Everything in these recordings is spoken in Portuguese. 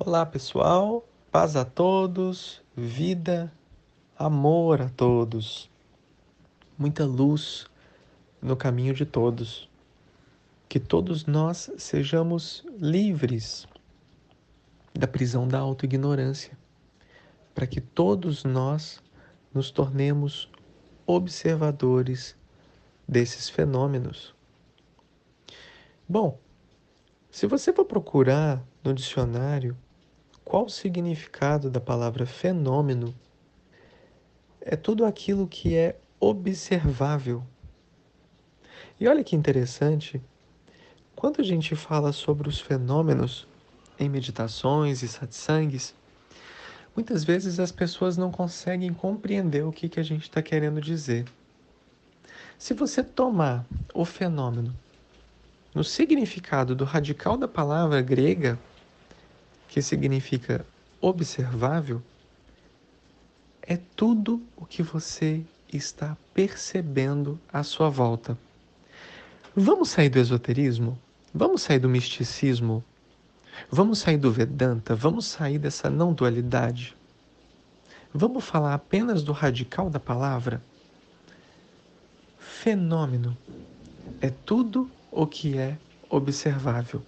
Olá pessoal, paz a todos, vida, amor a todos, muita luz no caminho de todos. Que todos nós sejamos livres da prisão da autoignorância, para que todos nós nos tornemos observadores desses fenômenos. Bom, se você for procurar no dicionário qual o significado da palavra fenômeno? É tudo aquilo que é observável. E olha que interessante, quando a gente fala sobre os fenômenos em meditações e satsangs, muitas vezes as pessoas não conseguem compreender o que, que a gente está querendo dizer. Se você tomar o fenômeno no significado do radical da palavra grega, que significa observável, é tudo o que você está percebendo à sua volta. Vamos sair do esoterismo? Vamos sair do misticismo? Vamos sair do Vedanta? Vamos sair dessa não dualidade? Vamos falar apenas do radical da palavra? Fenômeno é tudo o que é observável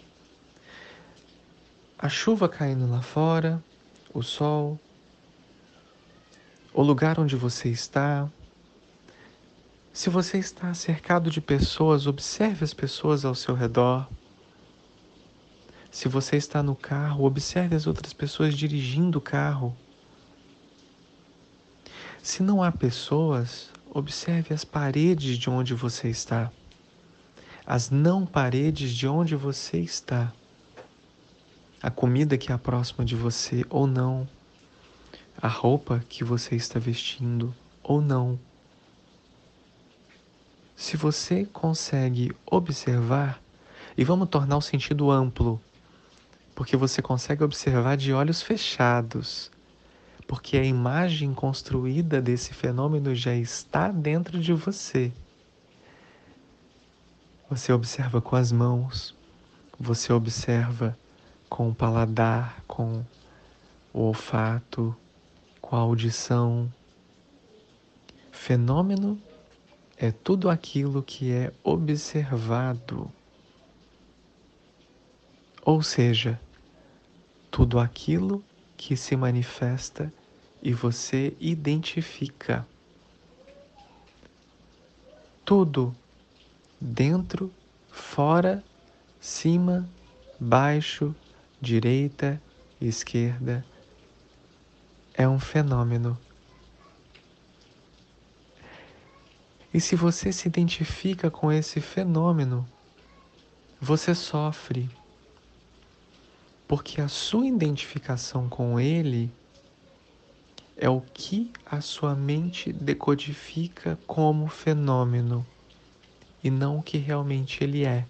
a chuva caindo lá fora, o sol, o lugar onde você está. Se você está cercado de pessoas, observe as pessoas ao seu redor. Se você está no carro, observe as outras pessoas dirigindo o carro. Se não há pessoas, observe as paredes de onde você está, as não paredes de onde você está a comida que é próxima de você ou não, a roupa que você está vestindo ou não. Se você consegue observar, e vamos tornar o sentido amplo, porque você consegue observar de olhos fechados, porque a imagem construída desse fenômeno já está dentro de você. Você observa com as mãos, você observa com o paladar, com o olfato, com a audição. Fenômeno é tudo aquilo que é observado. Ou seja, tudo aquilo que se manifesta e você identifica. Tudo dentro, fora, cima, baixo, direita esquerda é um fenômeno. E se você se identifica com esse fenômeno, você sofre, porque a sua identificação com ele é o que a sua mente decodifica como fenômeno e não o que realmente ele é.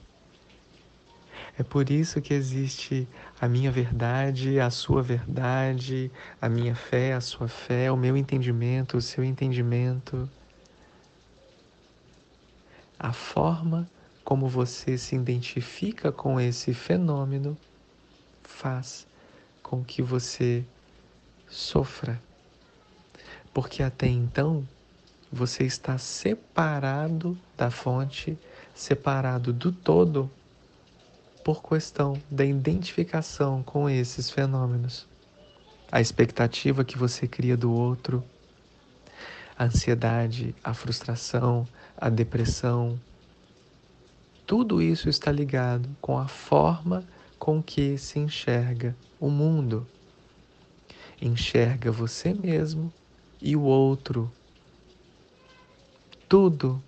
É por isso que existe a minha verdade, a sua verdade, a minha fé, a sua fé, o meu entendimento, o seu entendimento. A forma como você se identifica com esse fenômeno faz com que você sofra. Porque até então você está separado da fonte, separado do todo por questão da identificação com esses fenômenos. A expectativa que você cria do outro, a ansiedade, a frustração, a depressão, tudo isso está ligado com a forma com que se enxerga o mundo. Enxerga você mesmo e o outro. Tudo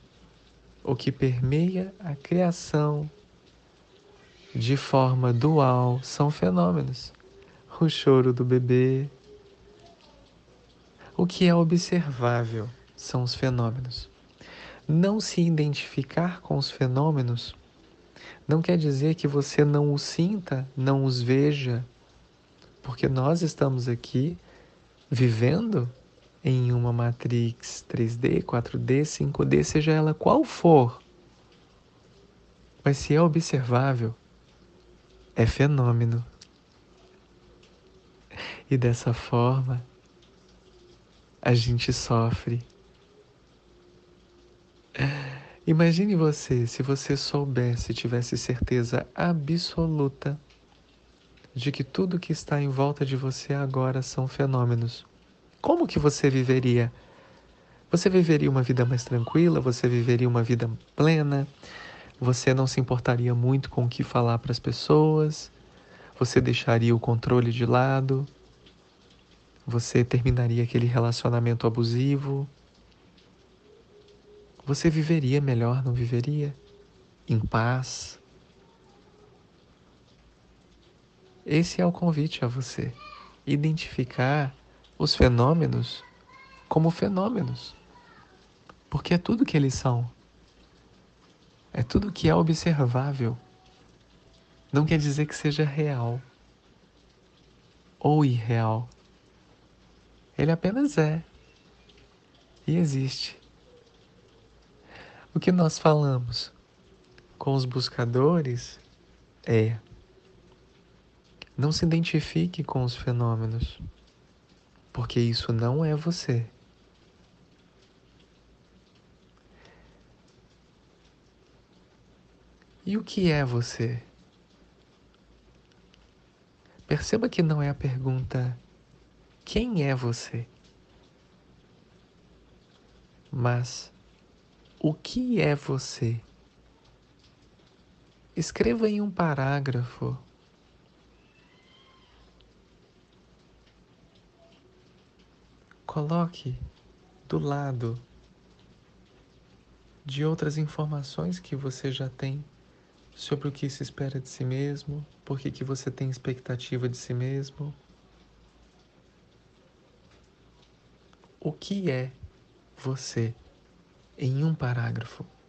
o que permeia a criação de forma dual são fenômenos. O choro do bebê. O que é observável são os fenômenos. Não se identificar com os fenômenos não quer dizer que você não os sinta, não os veja, porque nós estamos aqui vivendo em uma matrix 3D, 4D, 5D, seja ela qual for. Mas se é observável, é fenômeno. E dessa forma, a gente sofre. Imagine você se você soubesse, tivesse certeza absoluta de que tudo que está em volta de você agora são fenômenos. Como que você viveria? Você viveria uma vida mais tranquila? Você viveria uma vida plena? Você não se importaria muito com o que falar para as pessoas? Você deixaria o controle de lado? Você terminaria aquele relacionamento abusivo? Você viveria melhor, não viveria? Em paz? Esse é o convite a você. Identificar os fenômenos como fenômenos. Porque é tudo que eles são. É tudo que é observável. Não quer dizer que seja real ou irreal. Ele apenas é e existe. O que nós falamos com os buscadores é: não se identifique com os fenômenos, porque isso não é você. E o que é você? Perceba que não é a pergunta quem é você, mas o que é você? Escreva em um parágrafo. Coloque do lado de outras informações que você já tem sobre o que se espera de si mesmo, por que, que você tem expectativa de si mesmo. O que é você? em um parágrafo.